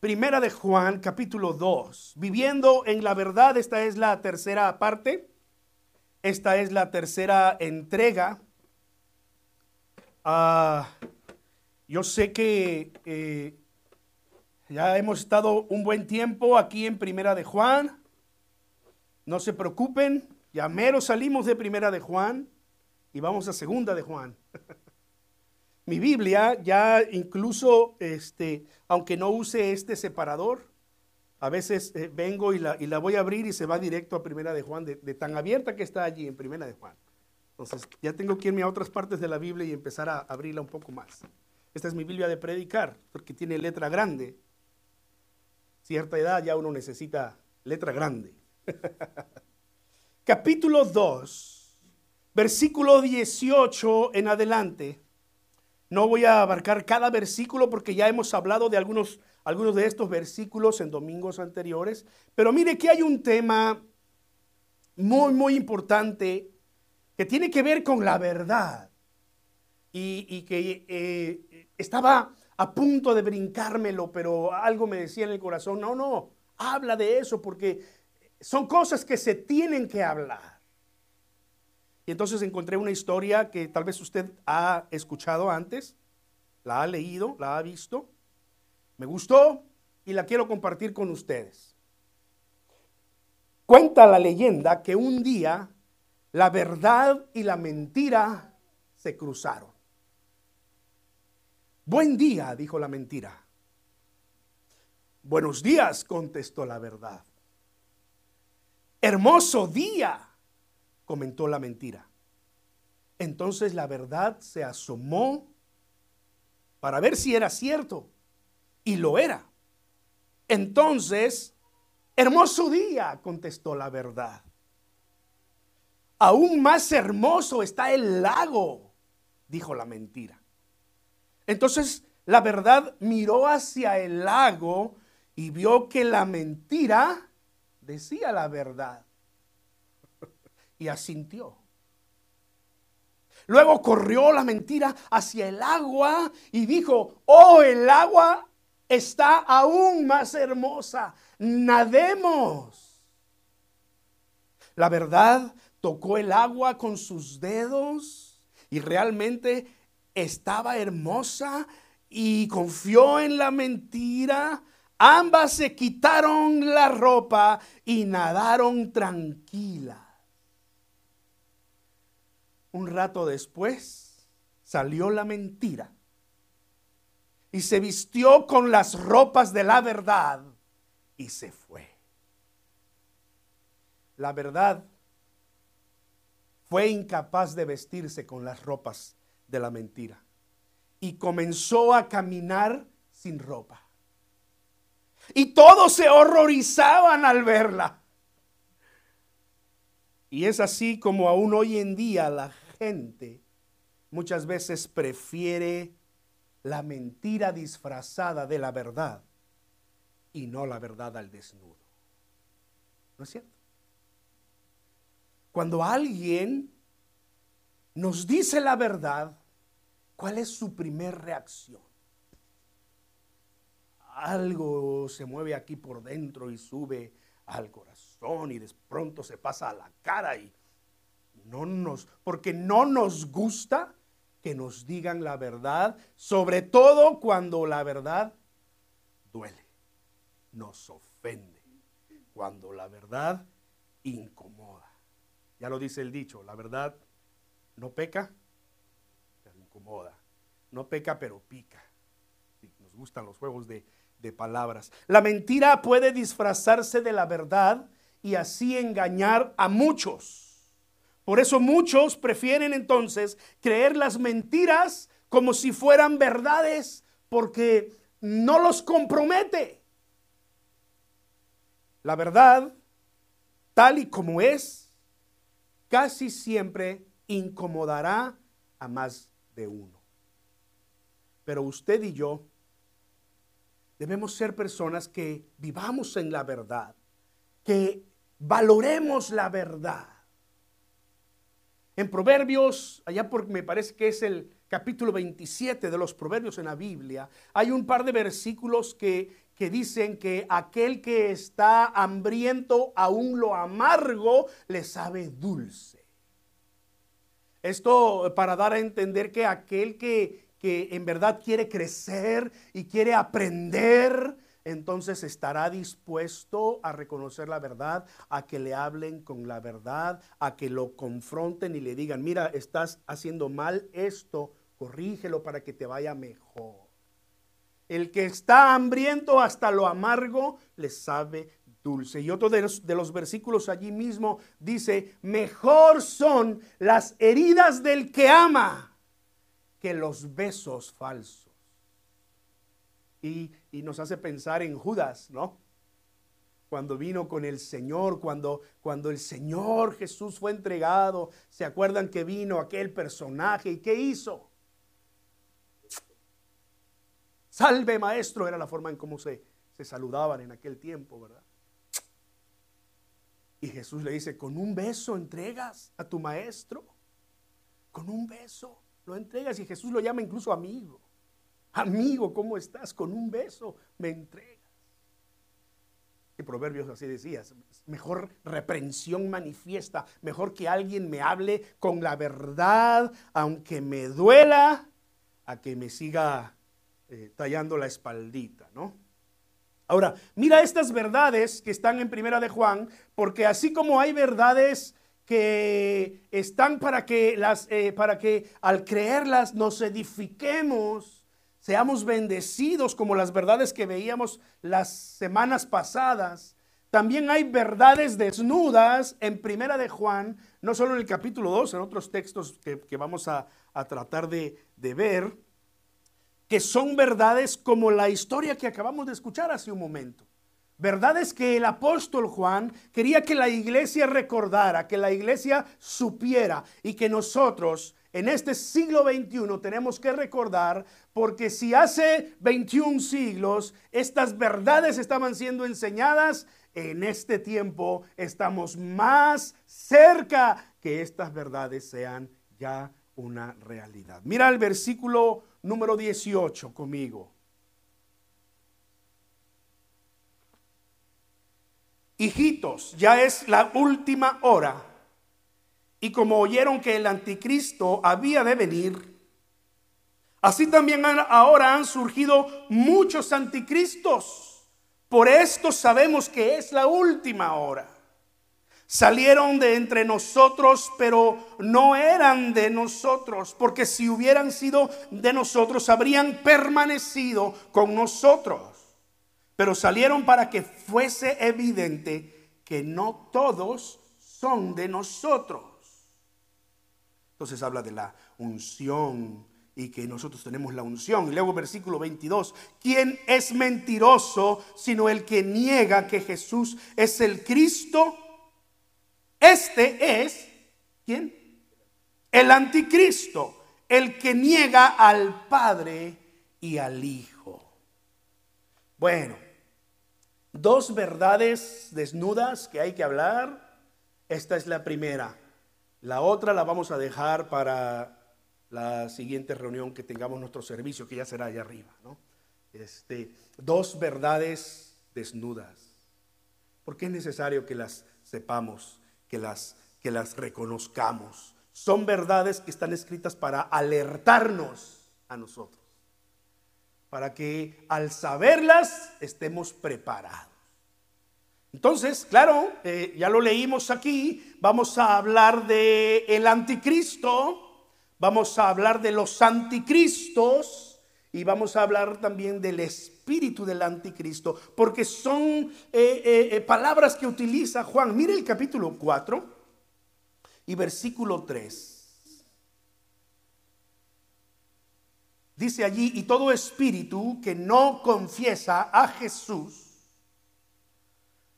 Primera de Juan, capítulo 2. Viviendo en la verdad, esta es la tercera parte. Esta es la tercera entrega. Ah, yo sé que eh, ya hemos estado un buen tiempo aquí en Primera de Juan. No se preocupen, ya mero salimos de Primera de Juan y vamos a Segunda de Juan. Mi Biblia ya incluso, este, aunque no use este separador, a veces eh, vengo y la, y la, voy a abrir y se va directo a Primera de Juan, de, tan abierta que está allí en Primera de Juan. Entonces ya tengo que irme a otras partes de la Biblia y empezar a abrirla un poco más. Esta es mi Biblia de predicar, porque tiene letra grande. Cierta edad ya uno necesita letra grande. Capítulo 2, versículo 18 en adelante. No voy a abarcar cada versículo porque ya hemos hablado de algunos, algunos de estos versículos en domingos anteriores. Pero mire que hay un tema muy, muy importante que tiene que ver con la verdad. Y, que eh, estaba a punto de brincármelo, pero algo me decía en el corazón, no, no, habla de eso porque son cosas que se tienen que hablar. Entonces encontré una historia que tal vez usted ha escuchado antes, la ha leído, la ha visto. Me gustó y la quiero compartir con ustedes. Cuenta la leyenda que un día la verdad y la mentira se cruzaron. Buen día, dijo la mentira. Buenos días, contestó la verdad. Hermoso día, comentó la mentira. Entonces la verdad se asomó para ver si era cierto. Y lo era. Entonces, hermoso día, contestó la verdad. Aún más hermoso está el lago, dijo la mentira. Entonces la verdad miró hacia el lago y vio que la mentira decía la verdad y asintió. Luego corrió la mentira hacia el agua y dijo, oh, el agua está aún más hermosa, nademos. La verdad tocó el agua con sus dedos y realmente estaba hermosa y confió en la mentira. Ambas se quitaron la ropa y nadaron tranquilas. Un rato después salió la mentira y se vistió con las ropas de la verdad y se fue. La verdad fue incapaz de vestirse con las ropas de la mentira y comenzó a caminar sin ropa. Y todos se horrorizaban al verla. Y es así como aún hoy en día la gente muchas veces prefiere la mentira disfrazada de la verdad y no la verdad al desnudo. ¿No es cierto? Cuando alguien nos dice la verdad, ¿cuál es su primer reacción? Algo se mueve aquí por dentro y sube al corazón y de pronto se pasa a la cara y no nos, porque no nos gusta que nos digan la verdad, sobre todo cuando la verdad duele, nos ofende, cuando la verdad incomoda. Ya lo dice el dicho, la verdad no peca, pero incomoda. No peca, pero pica. Nos gustan los juegos de, de palabras. La mentira puede disfrazarse de la verdad y así engañar a muchos. Por eso muchos prefieren entonces creer las mentiras como si fueran verdades porque no los compromete. La verdad, tal y como es, casi siempre incomodará a más de uno. Pero usted y yo debemos ser personas que vivamos en la verdad, que valoremos la verdad en Proverbios, allá porque me parece que es el capítulo 27 de los Proverbios en la Biblia, hay un par de versículos que, que dicen que aquel que está hambriento, aún lo amargo, le sabe dulce. Esto para dar a entender que aquel que, que en verdad quiere crecer y quiere aprender, entonces estará dispuesto a reconocer la verdad, a que le hablen con la verdad, a que lo confronten y le digan, mira, estás haciendo mal esto, corrígelo para que te vaya mejor. El que está hambriento hasta lo amargo le sabe dulce. Y otro de los, de los, versículos allí mismo dice, mejor son las heridas del que ama que los besos falsos y, nos hace pensar en Judas, ¿no? Cuando vino con el Señor, cuando, cuando el Señor Jesús fue entregado, ¿se acuerdan que vino aquel personaje y qué hizo? Salve maestro, era la forma en cómo se, se saludaban en aquel tiempo, ¿verdad? Y Jesús le dice, con un beso entregas a tu maestro, con un beso lo entregas y Jesús lo llama incluso amigo. Amigo, ¿cómo estás? Con un beso me entregas. Y Proverbios así decías, mejor reprensión manifiesta, mejor que alguien me hable con la verdad, aunque me duela, a que me siga eh, tallando la espaldita, ¿no? Ahora, mira estas verdades que están en Primera de Juan, porque así como hay verdades que están para que las, eh, para que al creerlas nos edifiquemos, seamos bendecidos como las verdades que veíamos las semanas pasadas. También hay verdades desnudas en Primera de Juan, no solo en el capítulo 2, en otros textos que, vamos a, tratar de, de ver, que son verdades como la historia que acabamos de escuchar hace un momento. Verdades que el apóstol Juan quería que la iglesia recordara, que la iglesia supiera y que nosotros en este siglo XXI tenemos que recordar, porque si hace 21 siglos estas verdades estaban siendo enseñadas, en este tiempo estamos más cerca que estas verdades sean ya una realidad. Mira el versículo número 18 conmigo. Hijitos, ya es la última hora. Y como oyeron que el anticristo había de venir, así también ahora han surgido muchos anticristos. Por esto sabemos que es la última hora. Salieron de entre nosotros, pero no eran de nosotros, porque si hubieran sido de nosotros, habrían permanecido con nosotros. Pero salieron para que fuese evidente que no todos son de nosotros. Entonces habla de la unción y que nosotros tenemos la unción. Y luego versículo 22, ¿quién es mentiroso sino el que niega que Jesús es el Cristo? Este es, ¿quién? El anticristo, el que niega al Padre y al Hijo. Bueno, dos verdades desnudas que hay que hablar. Esta es la primera. La otra la vamos a dejar para la siguiente reunión que tengamos nuestro servicio, que ya será allá arriba. ¿no? Este, dos verdades desnudas. Porque es necesario que las sepamos, que las, que las reconozcamos. Son verdades que están escritas para alertarnos a nosotros, para que al saberlas estemos preparados. Entonces, claro, eh, ya lo leímos aquí, vamos a hablar de el anticristo, vamos a hablar de los anticristos y vamos a hablar también del espíritu del anticristo, porque son eh, eh, palabras que utiliza Juan. Mire el capítulo 4 y versículo 3. Dice allí, y todo espíritu que no confiesa a Jesús,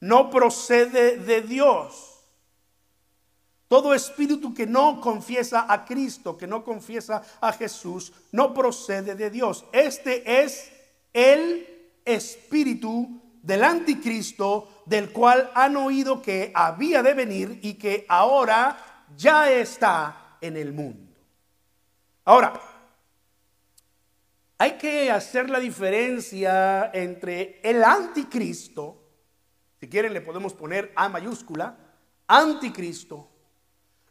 no procede de Dios. Todo espíritu que no confiesa a Cristo, que no confiesa a Jesús, no procede de Dios. Este es el espíritu del anticristo, del cual han oído que había de venir y que ahora ya está en el mundo. Ahora, hay que hacer la diferencia entre el anticristo, si quieren le podemos poner A mayúscula, anticristo,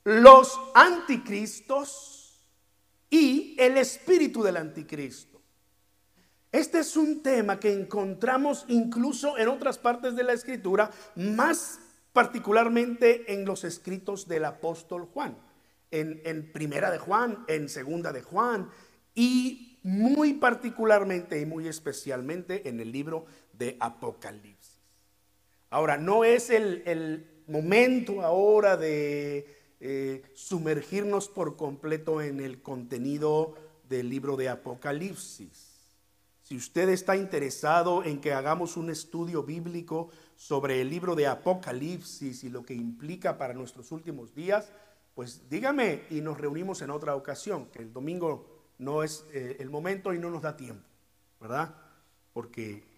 los anticristos y el espíritu del anticristo. Este es un tema que encontramos incluso en otras partes de la escritura, más particularmente en los escritos del apóstol Juan, en, en Primera de Juan, en Segunda de Juan y muy particularmente y muy especialmente en el libro de Apocalipsis. Ahora, no es el, momento ahora de eh, sumergirnos por completo en el contenido del libro de Apocalipsis. Si usted está interesado en que hagamos un estudio bíblico sobre el libro de Apocalipsis y lo que implica para nuestros últimos días, pues dígame y nos reunimos en otra ocasión, que el domingo no es eh, el momento y no nos da tiempo, ¿verdad? Porque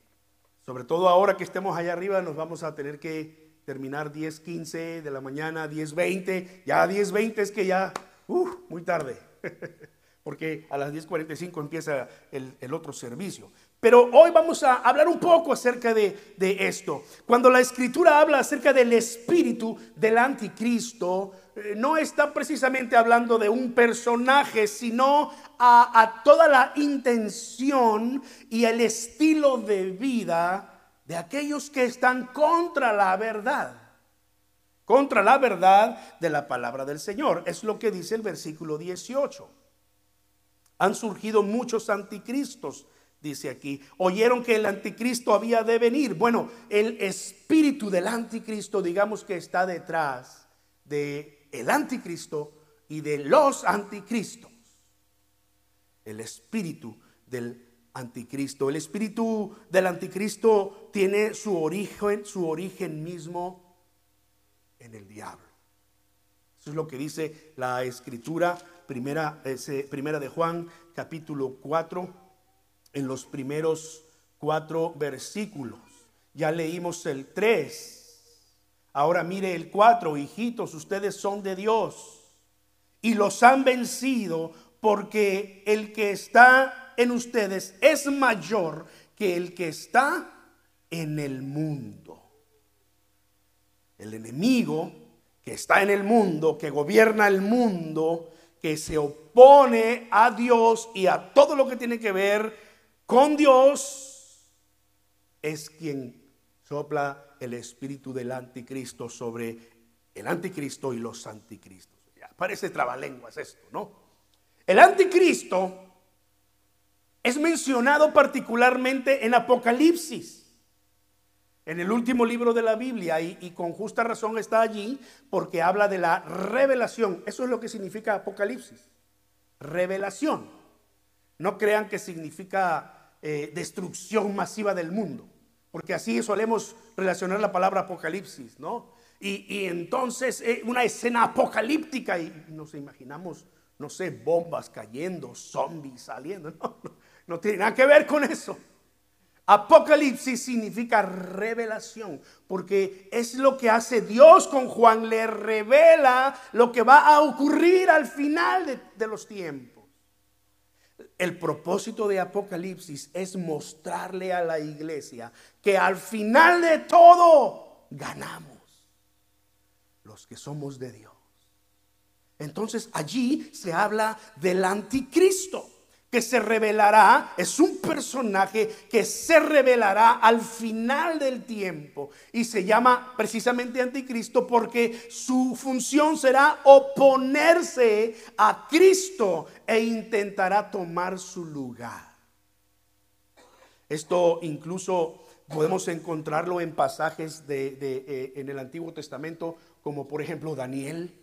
sobre todo ahora que estemos allá arriba nos vamos a tener que terminar 10, 15 de la mañana, 10, 20, ya 10, 20 es que ya, uh, muy tarde, porque a las 10.45 empieza el, el otro servicio. Pero hoy vamos a hablar un poco acerca de, esto. Cuando la escritura habla acerca del espíritu del anticristo, eh, no está precisamente hablando de un personaje, sino a, a toda la intención y el estilo de vida de aquellos que están contra la verdad contra la verdad de la palabra del Señor. Es lo que dice el versículo 18. Han surgido muchos anticristos dice aquí. Oyeron que el anticristo había de venir. Bueno, el espíritu del anticristo, digamos que está detrás de el anticristo y de los anticristos. El espíritu del anticristo. El espíritu del anticristo tiene su origen, su origen mismo en el diablo. Eso es lo que dice la escritura, primera, primera de Juan, capítulo 4 en los primeros cuatro versículos. Ya leímos el 3. Ahora mire el 4, hijitos, ustedes son de Dios y los han vencido porque el que está en ustedes es mayor que el que está en el mundo. El enemigo que está en el mundo, que gobierna el mundo, que se opone a Dios y a todo lo que tiene que ver con Dios es quien sopla el espíritu del anticristo sobre el anticristo y los anticristos. Ya, parece trabalenguas esto, ¿no? El anticristo es mencionado particularmente en Apocalipsis, en el último libro de la Biblia, y, y, con justa razón está allí porque habla de la revelación. Eso es lo que significa Apocalipsis, revelación. No crean que significa eh, destrucción masiva del mundo, porque así solemos relacionar la palabra apocalipsis, ¿no? Y, entonces eh, una escena apocalíptica y nos imaginamos, no sé, bombas cayendo, zombies saliendo, no, no tiene nada que ver con eso. Apocalipsis significa revelación, porque es lo que hace Dios con Juan, le revela lo que va a ocurrir al final de los tiempos. El propósito de Apocalipsis es mostrarle a la iglesia que al final de todo ganamos los que somos de Dios. Entonces allí se habla del anticristo que se revelará, es un personaje que se revelará al final del tiempo y se llama precisamente anticristo porque su función será oponerse a Cristo e intentará tomar su lugar. Esto incluso podemos encontrarlo en pasajes de, eh, en el Antiguo Testamento como por ejemplo Daniel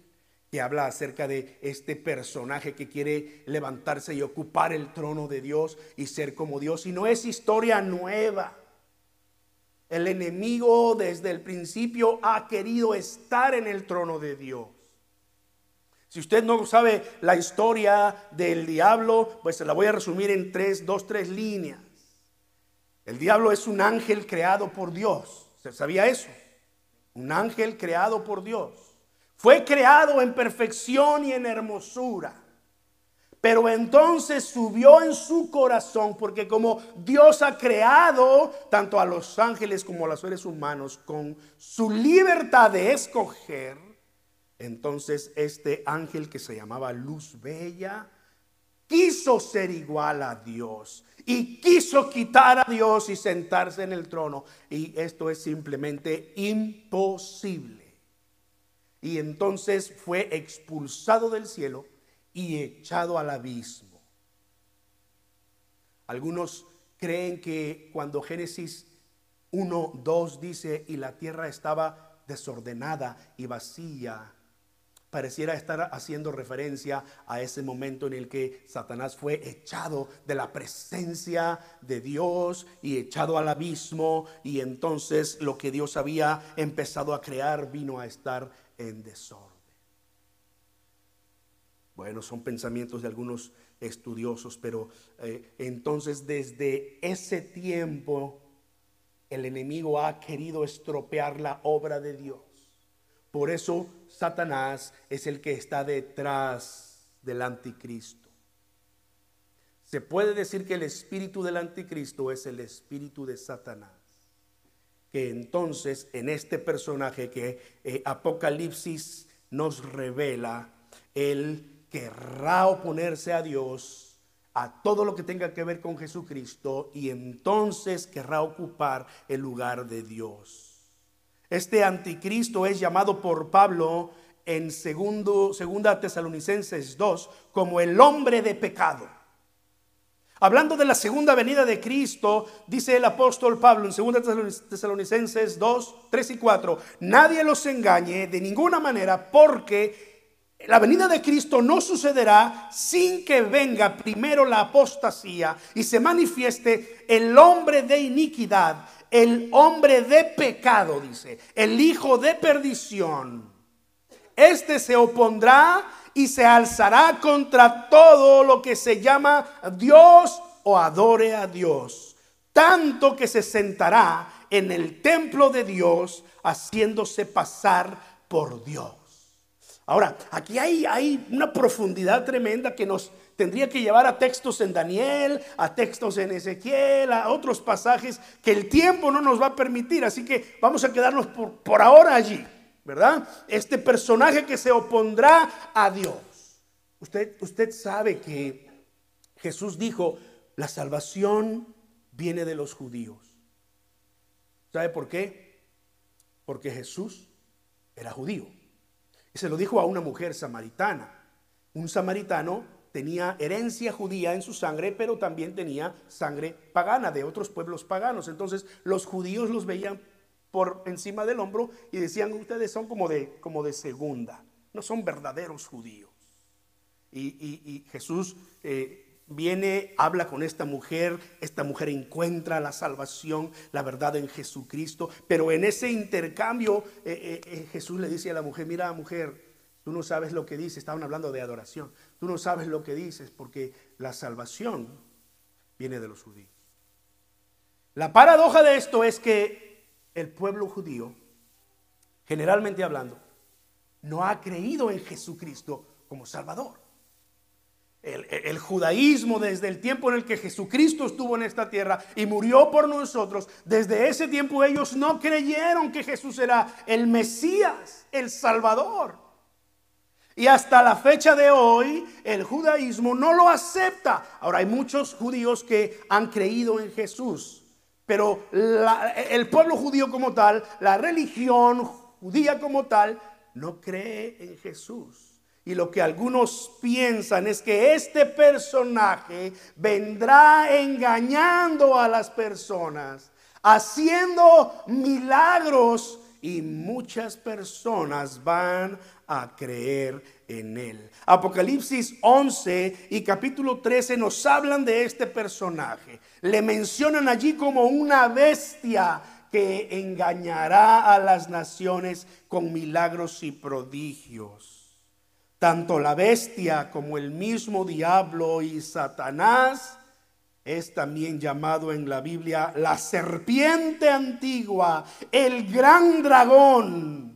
que habla acerca de este personaje que quiere levantarse y ocupar el trono de Dios y ser como Dios. Y no es historia nueva. El enemigo desde el principio ha querido estar en el trono de Dios. Si usted no sabe la historia del diablo, pues se la voy a resumir en tres, dos, tres líneas. El diablo es un ángel creado por Dios. ¿Se sabía eso? Un ángel creado por Dios. Fue creado en perfección y en hermosura. Pero entonces subió en su corazón, porque como Dios ha creado tanto a los ángeles como a los seres humanos con su libertad de escoger, entonces este ángel que se llamaba Luz Bella quiso ser igual a Dios y quiso quitar a Dios y sentarse en el trono. Y esto es simplemente imposible. Y entonces fue expulsado del cielo y echado al abismo. Algunos creen que cuando Génesis 1, 2 dice, y la tierra estaba desordenada y vacía, pareciera estar haciendo referencia a ese momento en el que Satanás fue echado de la presencia de Dios y echado al abismo y entonces lo que Dios había empezado a crear vino a estar en desorden. Bueno, son pensamientos de algunos estudiosos, pero eh, entonces desde ese tiempo el enemigo ha querido estropear la obra de Dios. Por eso Satanás es el que está detrás del anticristo. Se puede decir que el espíritu del anticristo es el espíritu de Satanás. Que entonces en este personaje que eh, Apocalipsis nos revela, el querrá oponerse a Dios, a todo lo que tenga que ver con Jesucristo, y entonces querrá ocupar el lugar de Dios. Este anticristo es llamado por Pablo en segundo, segunda Tesalonicenses 2 como el hombre de pecado. Hablando de la segunda venida de Cristo, dice el apóstol Pablo en segunda Tesalonicenses 2, 3 y 4, nadie los engañe de ninguna manera porque la venida de Cristo no sucederá sin que venga primero la apostasía y se manifieste el hombre de iniquidad, el hombre de pecado, dice, el hijo de perdición. Este se opondrá y se alzará contra todo lo que se llama Dios o adore a Dios, tanto que se sentará en el templo de Dios haciéndose pasar por Dios. Ahora, aquí hay, una profundidad tremenda que nos tendría que llevar a textos en Daniel, a textos en Ezequiel, a otros pasajes que el tiempo no nos va a permitir. Así que vamos a quedarnos por, por ahora allí, ¿verdad? Este personaje que se opondrá a Dios. Usted, usted sabe que Jesús dijo, la salvación viene de los judíos. ¿Sabe por qué? Porque Jesús era judío. Y se lo dijo a una mujer samaritana. Un samaritano tenía herencia judía en su sangre, pero también tenía sangre pagana de otros pueblos paganos. Entonces los judíos los veían por encima del hombro y decían, ustedes son como de, como de segunda, no son verdaderos judíos. Y, Jesús eh, viene, habla con esta mujer, esta mujer encuentra la salvación, la verdad en Jesucristo, pero en ese intercambio eh, eh, Jesús le dice a la mujer, mira mujer, tú no sabes lo que dices, estaban hablando de adoración, tú no sabes lo que dices porque la salvación viene de los judíos. La paradoja de esto es que el pueblo judío, generalmente hablando, no ha creído en Jesucristo como Salvador. El, judaísmo desde el tiempo en el que Jesucristo estuvo en esta tierra y murió por nosotros, desde ese tiempo ellos no creyeron que Jesús era el Mesías, el Salvador. Y hasta la fecha de hoy el judaísmo no lo acepta. Ahora hay muchos judíos que han creído en Jesús, pero el pueblo judío como tal, la religión judía como tal, no cree en Jesús. Y lo que algunos piensan es que este personaje vendrá engañando a las personas, haciendo milagros y muchas personas van a creer en él. Apocalipsis 11 y capítulo 13 nos hablan de este personaje. Le mencionan allí como una bestia que engañará a las naciones con milagros y prodigios. Tanto la bestia como el mismo diablo y Satanás es también llamado en la Biblia la serpiente antigua, el gran dragón.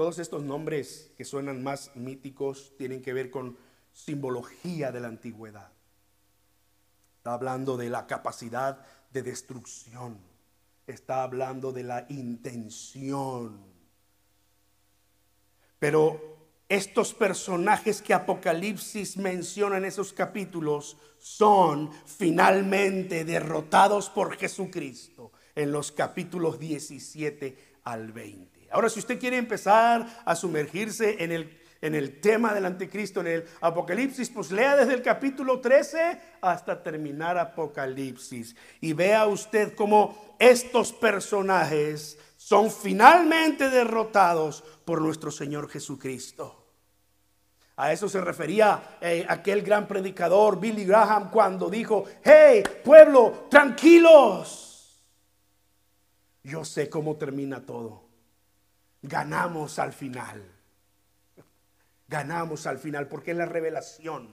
Todos estos nombres que suenan más míticos tienen que ver con simbología de la antigüedad. Está hablando de la capacidad de destrucción. Está hablando de la intención. Pero estos personajes que Apocalipsis menciona en esos capítulos son finalmente derrotados por Jesucristo en los capítulos 17 al 20. Ahora, si usted quiere empezar a sumergirse en el, en el tema del anticristo, en el Apocalipsis, pues lea desde el capítulo 13 hasta terminar Apocalipsis y vea usted cómo estos personajes son finalmente derrotados por nuestro Señor Jesucristo. A eso se refería eh, aquel gran predicador Billy Graham cuando dijo, hey pueblo, tranquilos. Yo sé cómo termina todo. Ganamos al final. Ganamos al final porque es la revelación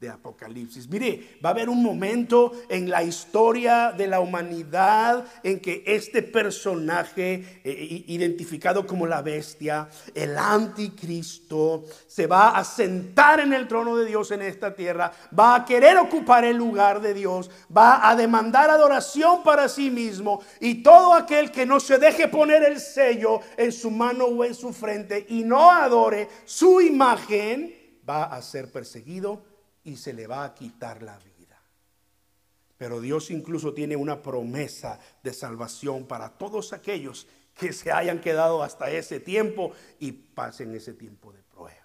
de Apocalipsis. Mire, va a haber un momento en la historia de la humanidad en que este personaje eh, identificado como la bestia, el anticristo, se va a sentar en el trono de Dios en esta tierra, va a querer ocupar el lugar de Dios, va a demandar adoración para sí mismo y todo aquel que no se deje poner el sello en su mano o en su frente y no adore su imagen, va a ser perseguido y se le va a quitar la vida. Pero Dios incluso tiene una promesa de salvación para todos aquellos que se hayan quedado hasta ese tiempo y pasen ese tiempo de prueba.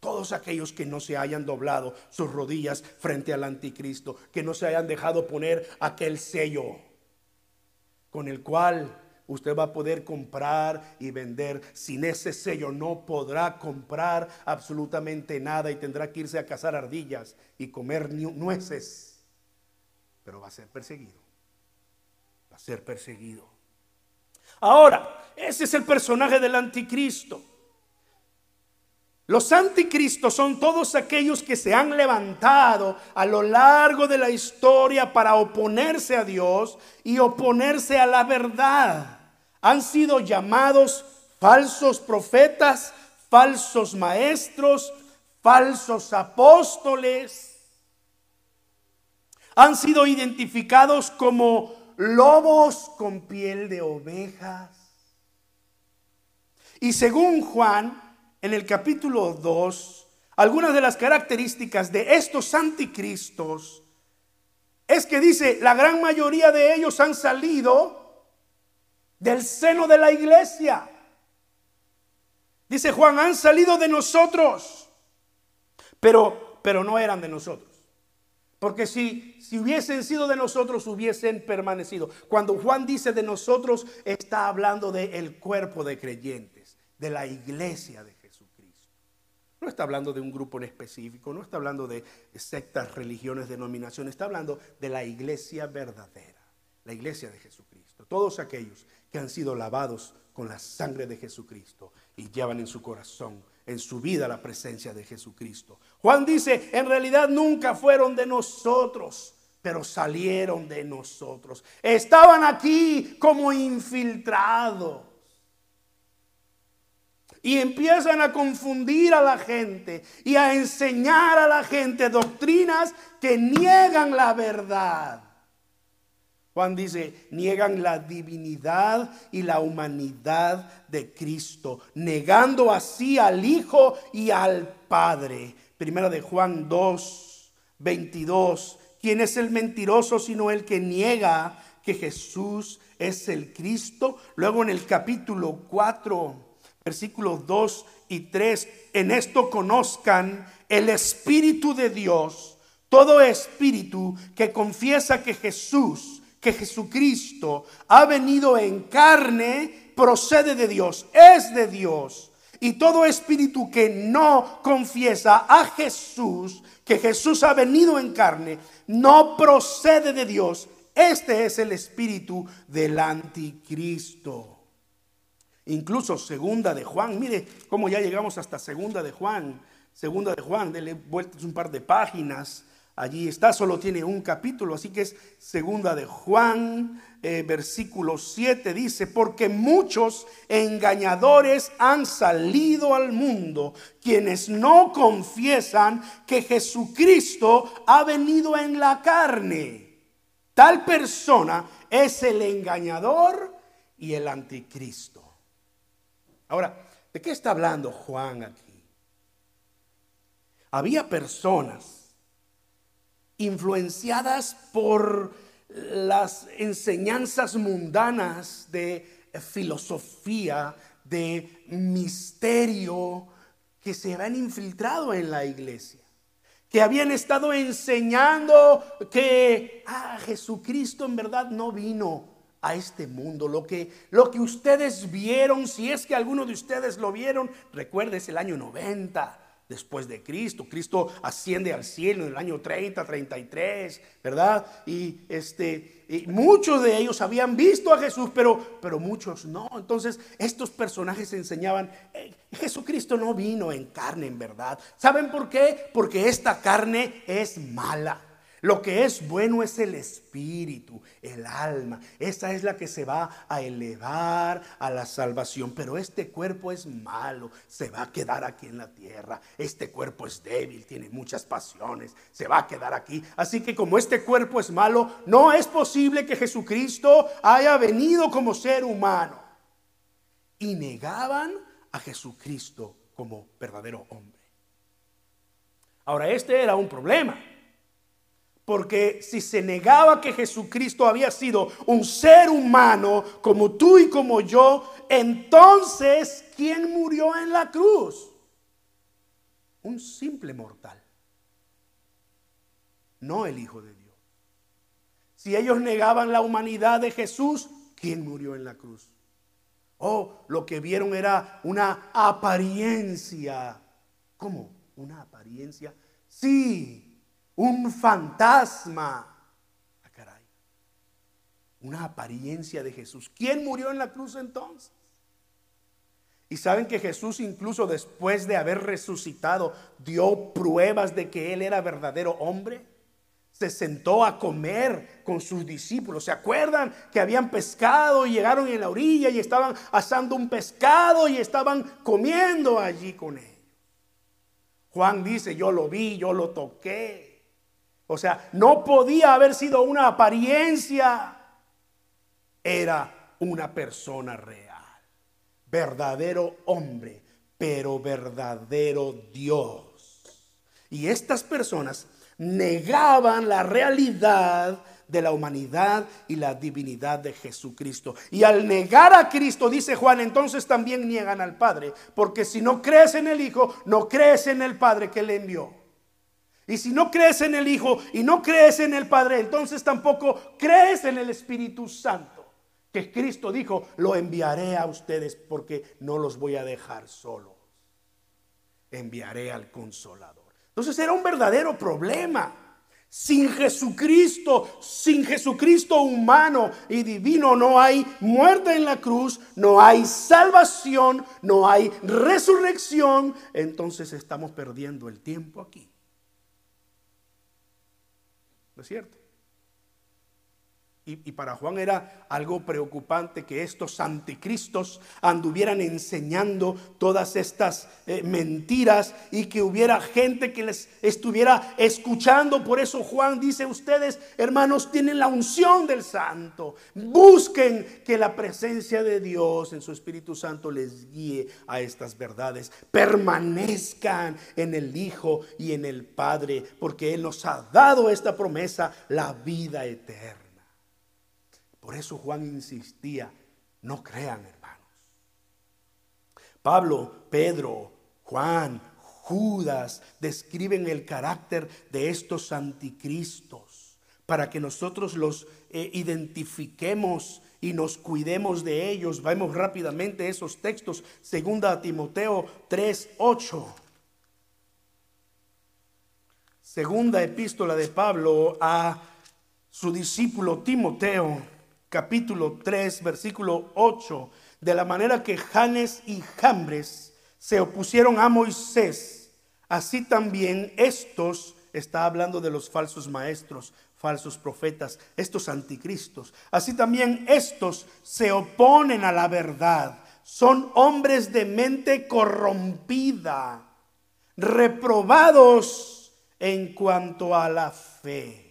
Todos aquellos que no se hayan doblado sus rodillas frente al anticristo, que no se hayan dejado poner aquel sello con el cual Usted va a poder comprar y vender. Sin ese sello no podrá comprar absolutamente nada y tendrá que irse a cazar ardillas y comer nueces. Pero va a ser perseguido. Va a ser perseguido. Ahora, ese es el personaje del anticristo. Los anticristos son todos aquellos que se han levantado a lo largo de la historia para oponerse a Dios y oponerse a la verdad han sido llamados falsos profetas, falsos maestros, falsos apóstoles. Han sido identificados como lobos con piel de ovejas. Y según Juan, en el capítulo 2, algunas de las características de estos anticristos es que dice, la gran mayoría de ellos han salido del seno de la iglesia. Dice Juan, han salido de nosotros, pero, pero no eran de nosotros. Porque si, si hubiesen sido de nosotros, hubiesen permanecido. Cuando Juan dice de nosotros, está hablando del cuerpo de creyentes, de la iglesia de Jesucristo. No está hablando de un grupo en específico, no está hablando de sectas, religiones, denominaciones, está hablando de la iglesia verdadera, la iglesia de Jesucristo. Todos aquellos que han sido lavados con la sangre de Jesucristo y llevan en su corazón, en su vida, la presencia de Jesucristo. Juan dice, en realidad nunca fueron de nosotros, pero salieron de nosotros. Estaban aquí como infiltrados. Y empiezan a confundir a la gente y a enseñar a la gente doctrinas que niegan la verdad. Juan dice, niegan la divinidad y la humanidad de Cristo, negando así al Hijo y al Padre. Primera de Juan 2, 22. ¿Quién es el mentiroso sino el que niega que Jesús es el Cristo? Luego en el capítulo 4, versículos 2 y 3, en esto conozcan el Espíritu de Dios, todo espíritu que confiesa que Jesús que Jesucristo ha venido en carne procede de Dios, es de Dios. Y todo espíritu que no confiesa a Jesús, que Jesús ha venido en carne, no procede de Dios. Este es el espíritu del anticristo. Incluso segunda de Juan, mire cómo ya llegamos hasta segunda de Juan. Segunda de Juan, dele vueltas un par de páginas allí está, solo tiene un capítulo, así que es segunda de Juan, eh, versículo 7, dice, porque muchos engañadores han salido al mundo, quienes no confiesan que Jesucristo ha venido en la carne. Tal persona es el engañador y el anticristo. Ahora, ¿de qué está hablando Juan aquí? Había personas influenciadas por las enseñanzas mundanas de filosofía, de misterio, que se habían infiltrado en la iglesia, que habían estado enseñando que ah, Jesucristo en verdad no vino a este mundo. Lo que, lo que ustedes vieron, si es que alguno de ustedes lo vieron, recuerde, es el año 90 después de Cristo. Cristo asciende al cielo en el año 30, 33, ¿verdad? Y este y muchos de ellos habían visto a Jesús, pero, pero muchos no. Entonces, estos personajes enseñaban, eh, Jesucristo no vino en carne, en verdad. ¿Saben por qué? Porque esta carne es mala. Lo que es bueno es el espíritu, el alma. Esa es la que se va a elevar a la salvación. Pero este cuerpo es malo, se va a quedar aquí en la tierra. Este cuerpo es débil, tiene muchas pasiones, se va a quedar aquí. Así que como este cuerpo es malo, no es posible que Jesucristo haya venido como ser humano. Y negaban a Jesucristo como verdadero hombre. Ahora, este era un problema. Porque si se negaba que Jesucristo había sido un ser humano como tú y como yo, entonces, ¿quién murió en la cruz? Un simple mortal. No el Hijo de Dios. Si ellos negaban la humanidad de Jesús, ¿quién murió en la cruz? Oh, lo que vieron era una apariencia. ¿Cómo? ¿Una apariencia? Sí, un fantasma. Ah, caray. Una apariencia de Jesús. ¿Quién murió en la cruz entonces? Y saben que Jesús incluso después de haber resucitado dio pruebas de que Él era verdadero hombre. Se sentó a comer con sus discípulos. ¿Se acuerdan que habían pescado y llegaron en la orilla y estaban asando un pescado y estaban comiendo allí con él? Juan dice, yo lo vi, yo lo toqué. O sea, no podía haber sido una apariencia. Era una persona real. Verdadero hombre, pero verdadero Dios. Y estas personas negaban la realidad de la humanidad y la divinidad de Jesucristo. Y al negar a Cristo, dice Juan, entonces también niegan al Padre, porque si no crees en el Hijo, no crees en el Padre que le envió. Y si no crees en el Hijo y no crees en el Padre, entonces tampoco crees en el Espíritu Santo. Que Cristo dijo, lo enviaré a ustedes porque no los voy a dejar solos. Enviaré al consolador. Entonces era un verdadero problema. Sin Jesucristo, sin Jesucristo humano y divino, no hay muerte en la cruz, no hay salvación, no hay resurrección. Entonces estamos perdiendo el tiempo aquí. ¿No Y, para Juan era algo preocupante que estos anticristos anduvieran enseñando todas estas eh, mentiras y que hubiera gente que les estuviera escuchando. Por eso Juan dice, ustedes hermanos tienen la unción del santo. Busquen que la presencia de Dios en su Espíritu Santo les guíe a estas verdades. Permanezcan en el Hijo y en el Padre, porque Él nos ha dado esta promesa, la vida eterna. Por eso Juan insistía, no crean hermanos. Pablo, Pedro, Juan, Judas describen el carácter de estos anticristos para que nosotros los eh, identifiquemos y nos cuidemos de ellos. Vemos rápidamente esos textos. Segunda Timoteo 3, 8. Segunda epístola de Pablo a su discípulo Timoteo capítulo 3, versículo 8, de la manera que Janes y Jambres se opusieron a Moisés, así también estos está hablando de los falsos maestros, falsos profetas, estos anticristos. Así también estos se oponen a la verdad. Son hombres de mente corrompida, reprobados en cuanto a la fe.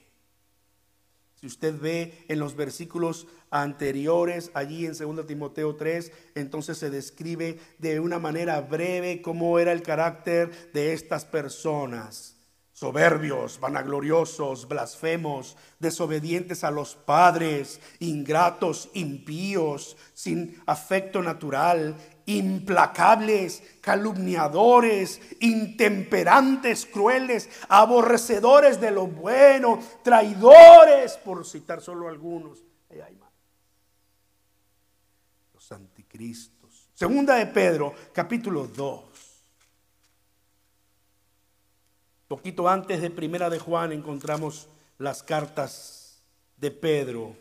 Si usted ve en los versículos anteriores, allí en 2 Timoteo 3, entonces se describe de una manera breve cómo era el carácter de estas personas soberbios, vanagloriosos, blasfemos, desobedientes a los padres, ingratos, impíos, sin afecto natural, implacables, calumniadores, intemperantes, crueles, aborrecedores de lo bueno, traidores, por citar solo algunos. Los anticristos. Segunda de Pedro, capítulo 2. Poquito antes de Primera de Juan encontramos las cartas de Pedro.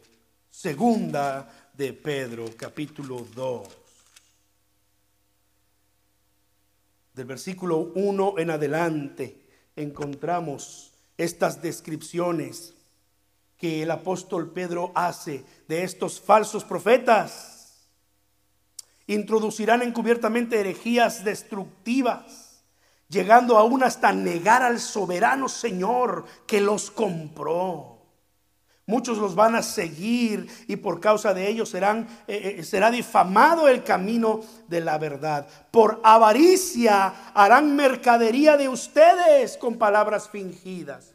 Segunda de Pedro, capítulo 2. Del versículo 1 en adelante encontramos estas descripciones que el apóstol Pedro hace de estos falsos profetas. Introducirán encubiertamente herejías destructivas llegando aún hasta negar al soberano Señor que los compró. Muchos los van a seguir y por causa de ellos eh, eh, será difamado el camino de la verdad. Por avaricia harán mercadería de ustedes con palabras fingidas.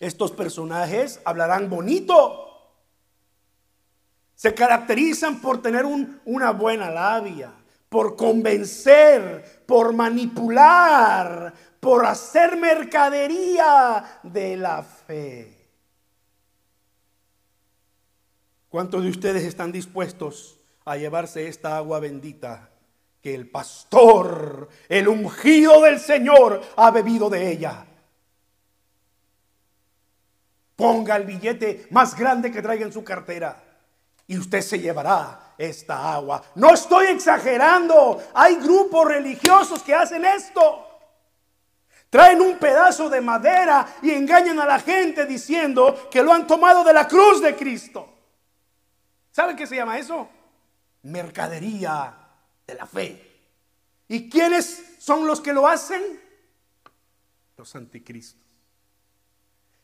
Estos personajes hablarán bonito. Se caracterizan por tener una buena labia por convencer, por manipular, por hacer mercadería de la fe. ¿Cuántos de ustedes están dispuestos a llevarse esta agua bendita que el pastor, el ungido del Señor, ha bebido de ella? Ponga el billete más grande que traiga en su cartera y usted se llevará esta agua. No estoy exagerando. Hay grupos religiosos que hacen esto. Traen un pedazo de madera y engañan a la gente diciendo que lo han tomado de la cruz de Cristo. ¿Saben qué se llama eso? Mercadería de la fe. ¿Y quiénes son los que lo hacen? Los anticristos.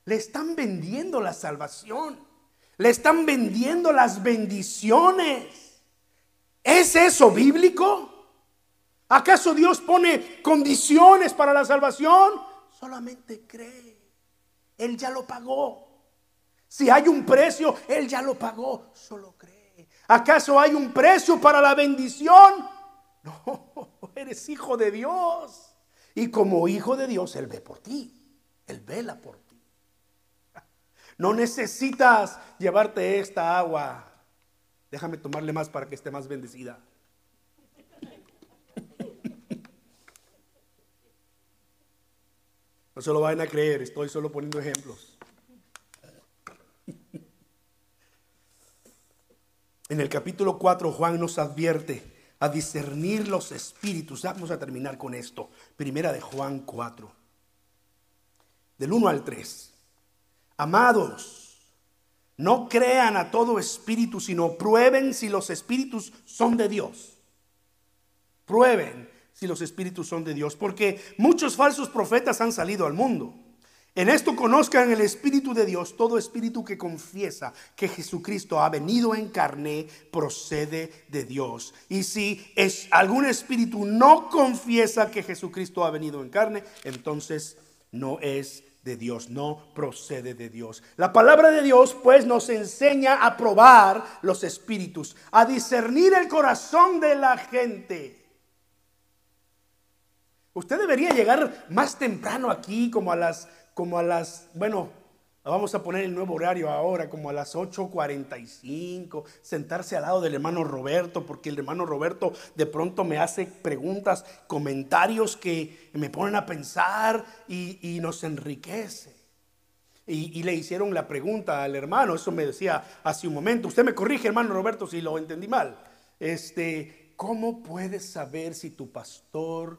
Le están vendiendo la salvación. Le están vendiendo las bendiciones. ¿Es eso bíblico? ¿Acaso Dios pone condiciones para la salvación? Solamente cree. Él ya lo pagó. Si hay un precio, Él ya lo pagó. Solo cree. ¿Acaso hay un precio para la bendición? No, eres hijo de Dios. Y como hijo de Dios, Él ve por ti. Él vela por ti. No necesitas llevarte esta agua Déjame tomarle más para que esté más bendecida. No se lo vayan a creer, estoy solo poniendo ejemplos. En el capítulo 4 Juan nos advierte a discernir los espíritus. Vamos a terminar con esto. Primera de Juan 4. Del 1 al 3. Amados, no crean a todo espíritu, sino prueben si los espíritus son de Dios. Prueben si los espíritus son de Dios, porque muchos falsos profetas han salido al mundo. En esto conozcan el Espíritu de Dios. Todo espíritu que confiesa que Jesucristo ha venido en carne procede de Dios. Y si es algún espíritu no confiesa que Jesucristo ha venido en carne, entonces no es de Dios, no procede de Dios. La palabra de Dios pues nos enseña a probar los espíritus, a discernir el corazón de la gente. Usted debería llegar más temprano aquí, como a las, como a las, bueno, Vamos a poner el nuevo horario ahora, como a las 8.45, sentarse al lado del hermano Roberto, porque el hermano Roberto de pronto me hace preguntas, comentarios que me ponen a pensar y, nos enriquece. Y, y, le hicieron la pregunta al hermano, eso me decía hace un momento. Usted me corrige, hermano Roberto, si lo entendí mal. Este, ¿cómo puedes saber si tu pastor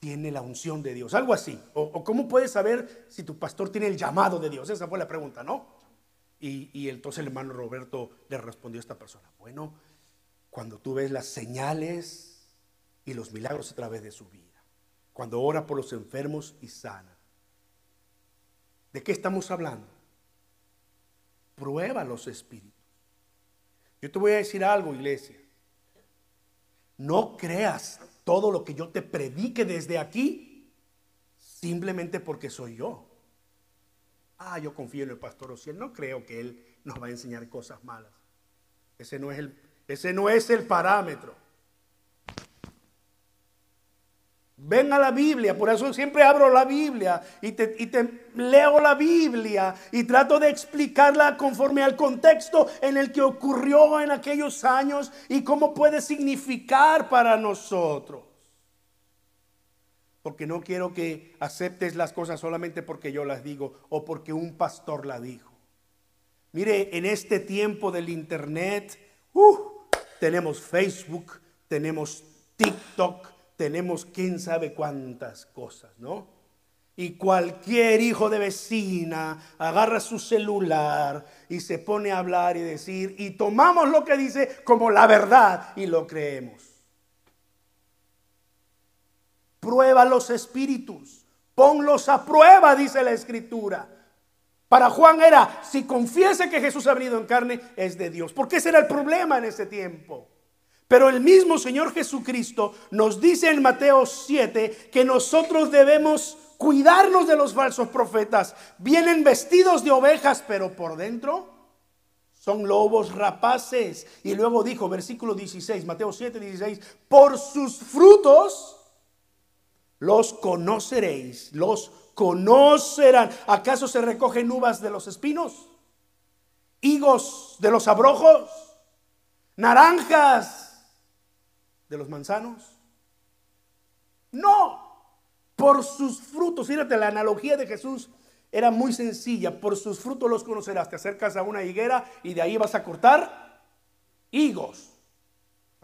tiene la unción de Dios? Algo así. O, cómo puedes saber si tu pastor tiene el llamado de Dios? Esa fue la pregunta, ¿no? Y, y entonces el hermano Roberto le respondió a esta persona, bueno, cuando tú ves las señales y los milagros a través de su vida, cuando ora por los enfermos y sana. ¿De qué estamos hablando? Prueba los espíritus. Yo te voy a decir algo, iglesia. No creas todo lo que yo te predique desde aquí simplemente porque soy yo. Ah, yo confío en el pastor Ociel. No creo que él nos va a enseñar cosas malas. Ese no es el, ese no es el parámetro. Ven a la Biblia, por eso siempre abro la Biblia y te, leo la Biblia y trato de explicarla conforme al contexto en el que ocurrió en aquellos años y cómo puede significar para nosotros. Porque no quiero que aceptes las cosas solamente porque yo las digo o porque un pastor la dijo. Mire, en este tiempo del Internet, uh, tenemos Facebook, tenemos TikTok, tenemos quién sabe cuántas cosas, ¿no? Y cualquier hijo de vecina agarra su celular y se pone a hablar y decir, y tomamos lo que dice como la verdad y lo creemos. Prueba los espíritus, ponlos a prueba, dice la escritura. Para Juan era, si confiese que Jesús ha venido en carne, es de Dios. Porque ese era el problema en ese tiempo. Pero el mismo Señor Jesucristo nos dice en Mateo 7 que nosotros debemos cuidarnos de los falsos profetas. Vienen vestidos de ovejas, pero por dentro son lobos rapaces. Y luego dijo, versículo 16, Mateo 7, 16, por sus frutos los conoceréis, los conocerán. ¿Acaso se recogen uvas de los espinos? ¿Higos de los abrojos? ¿Naranjas de los manzanos? No, por sus frutos. Fíjate, la analogía de Jesús era muy sencilla. Por sus frutos los conocerás. Te acercas a una higuera y de ahí vas a cortar higos.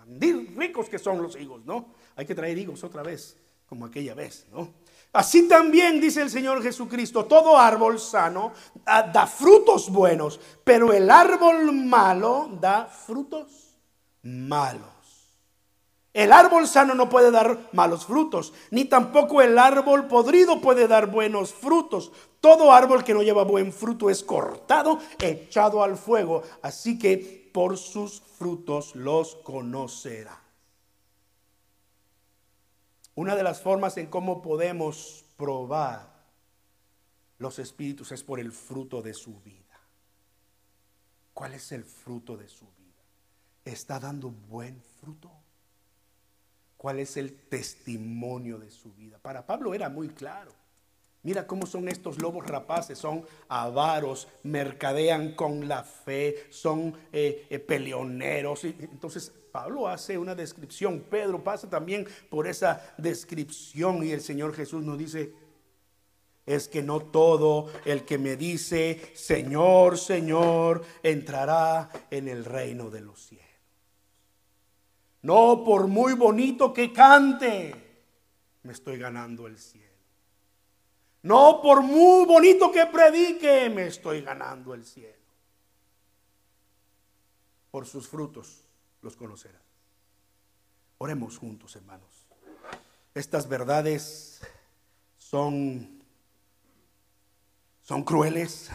Ricos que son los higos, ¿no? Hay que traer higos otra vez, como aquella vez, ¿no? Así también dice el Señor Jesucristo, todo árbol sano da frutos buenos, pero el árbol malo da frutos malos. El árbol sano no puede dar malos frutos, ni tampoco el árbol podrido puede dar buenos frutos. Todo árbol que no lleva buen fruto es cortado, echado al fuego. Así que por sus frutos los conocerá. Una de las formas en cómo podemos probar los espíritus es por el fruto de su vida. ¿Cuál es el fruto de su vida? ¿Está dando buen fruto? Cuál es el testimonio de su vida. Para Pablo era muy claro. Mira cómo son estos lobos rapaces, son avaros, mercadean con la fe, son eh, eh, peleoneros. Entonces Pablo hace una descripción, Pedro pasa también por esa descripción y el Señor Jesús nos dice, es que no todo el que me dice, Señor, Señor, entrará en el reino de los cielos. No por muy bonito que cante, me estoy ganando el cielo. No por muy bonito que predique, me estoy ganando el cielo. Por sus frutos los conocerán. Oremos juntos, hermanos. Estas verdades son, son crueles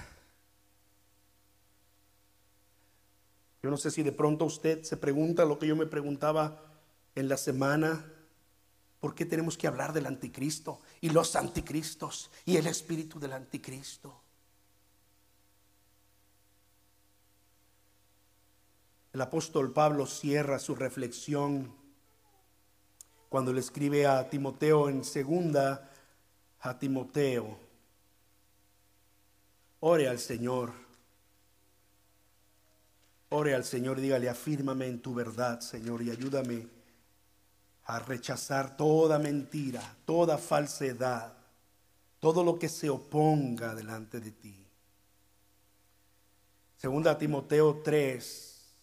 Yo no sé si de pronto usted se pregunta lo que yo me preguntaba en la semana. ¿Por qué tenemos que hablar del anticristo y los anticristos y el espíritu del anticristo? El apóstol Pablo cierra su reflexión cuando le escribe a Timoteo en segunda a Timoteo. Ore al Señor Ore al Señor y dígale, afírmame en tu verdad, Señor, y ayúdame a rechazar toda mentira, toda falsedad, todo lo que se oponga delante de ti. Segunda Timoteo 3,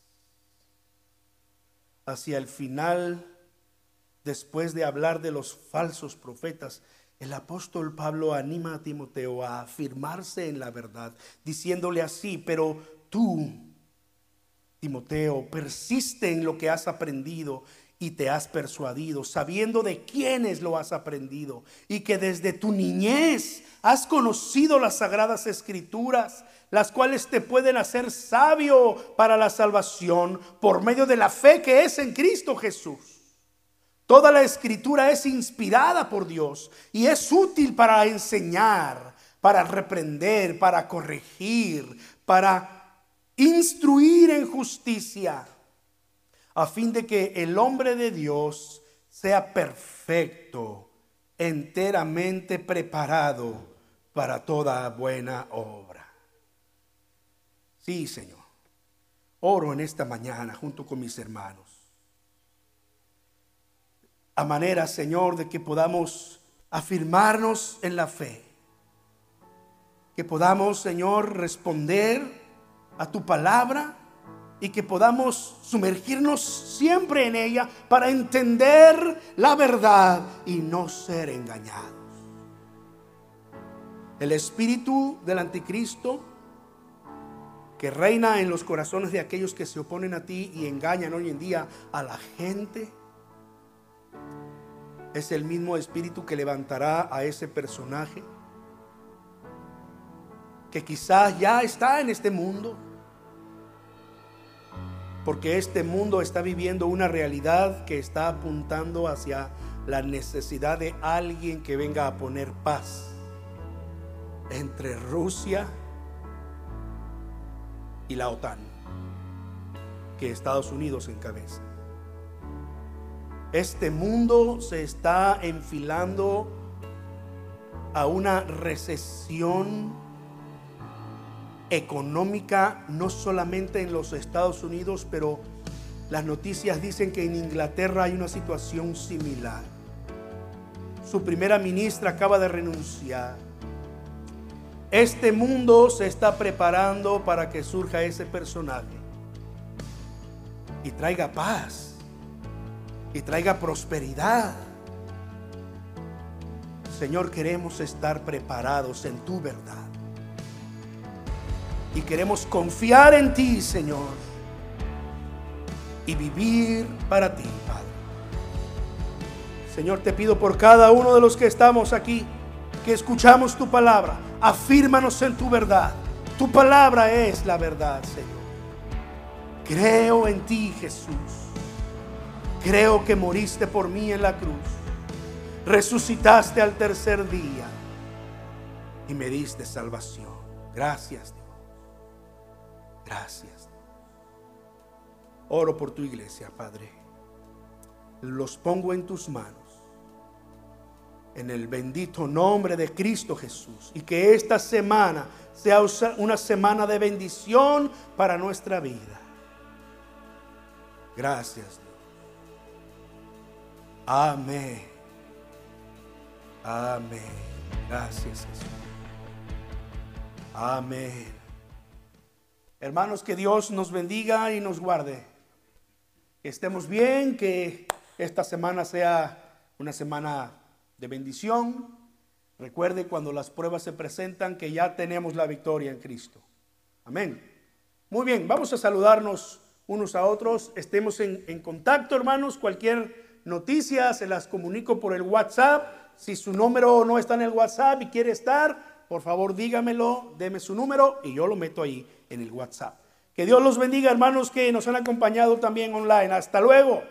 hacia el final después de hablar de los falsos profetas, el apóstol Pablo anima a Timoteo a afirmarse en la verdad, diciéndole así, pero tú, Timoteo, persiste en lo que has aprendido y te has persuadido, sabiendo de quiénes lo has aprendido y que desde tu niñez has conocido las sagradas escrituras, las cuales te pueden hacer sabio para la salvación por medio de la fe que es en Cristo Jesús. Toda la escritura es inspirada por Dios y es útil para enseñar, para reprender, para corregir, para instruir en justicia, a fin de que el hombre de Dios sea perfecto, enteramente preparado para toda buena obra. Sí, Señor. Oro en esta mañana junto con mis hermanos a manera, Señor, de que podamos afirmarnos en la fe. Que podamos, Señor, responder a tu palabra y que podamos sumergirnos siempre en ella para entender la verdad y no ser engañados. El espíritu del anticristo que reina en los corazones de aquellos que se oponen a ti y engañan hoy en día a la gente es el mismo espíritu que levantará a ese personaje que quizás ya está en este mundo, porque este mundo está viviendo una realidad que está apuntando hacia la necesidad de alguien que venga a poner paz entre Rusia y la OTAN, que Estados Unidos encabeza. Este mundo se está enfilando a una recesión económica, no solamente en los Estados Unidos, pero las noticias dicen que en Inglaterra hay una situación similar. Su primera ministra acaba de renunciar. Este mundo se está preparando para que surja ese personaje y traiga paz y traiga prosperidad. Señor, queremos estar preparados en tu verdad. Y queremos confiar en ti, Señor. Y vivir para ti, Padre. Señor, te pido por cada uno de los que estamos aquí, que escuchamos tu palabra. Afírmanos en tu verdad. Tu palabra es la verdad, Señor. Creo en ti, Jesús. Creo que moriste por mí en la cruz. Resucitaste al tercer día y me diste salvación. Gracias. Gracias. Oro por tu iglesia, Padre. Los pongo en tus manos. En el bendito nombre de Cristo Jesús. Y que esta semana sea una semana de bendición para nuestra vida. Gracias Dios. Amén. Amén. Gracias Jesús. Amén. Hermanos, que Dios nos bendiga y nos guarde. Que estemos bien, que esta semana sea una semana de bendición. Recuerde cuando las pruebas se presentan que ya tenemos la victoria en Cristo. Amén. Muy bien, vamos a saludarnos unos a otros. Estemos en, en contacto, hermanos. Cualquier noticias, se las comunico por el WhatsApp. Si su número no está en el WhatsApp y quiere estar, por favor dígamelo, deme su número y yo lo meto ahí en el WhatsApp. Que Dios los bendiga, hermanos que nos han acompañado también online. Hasta luego.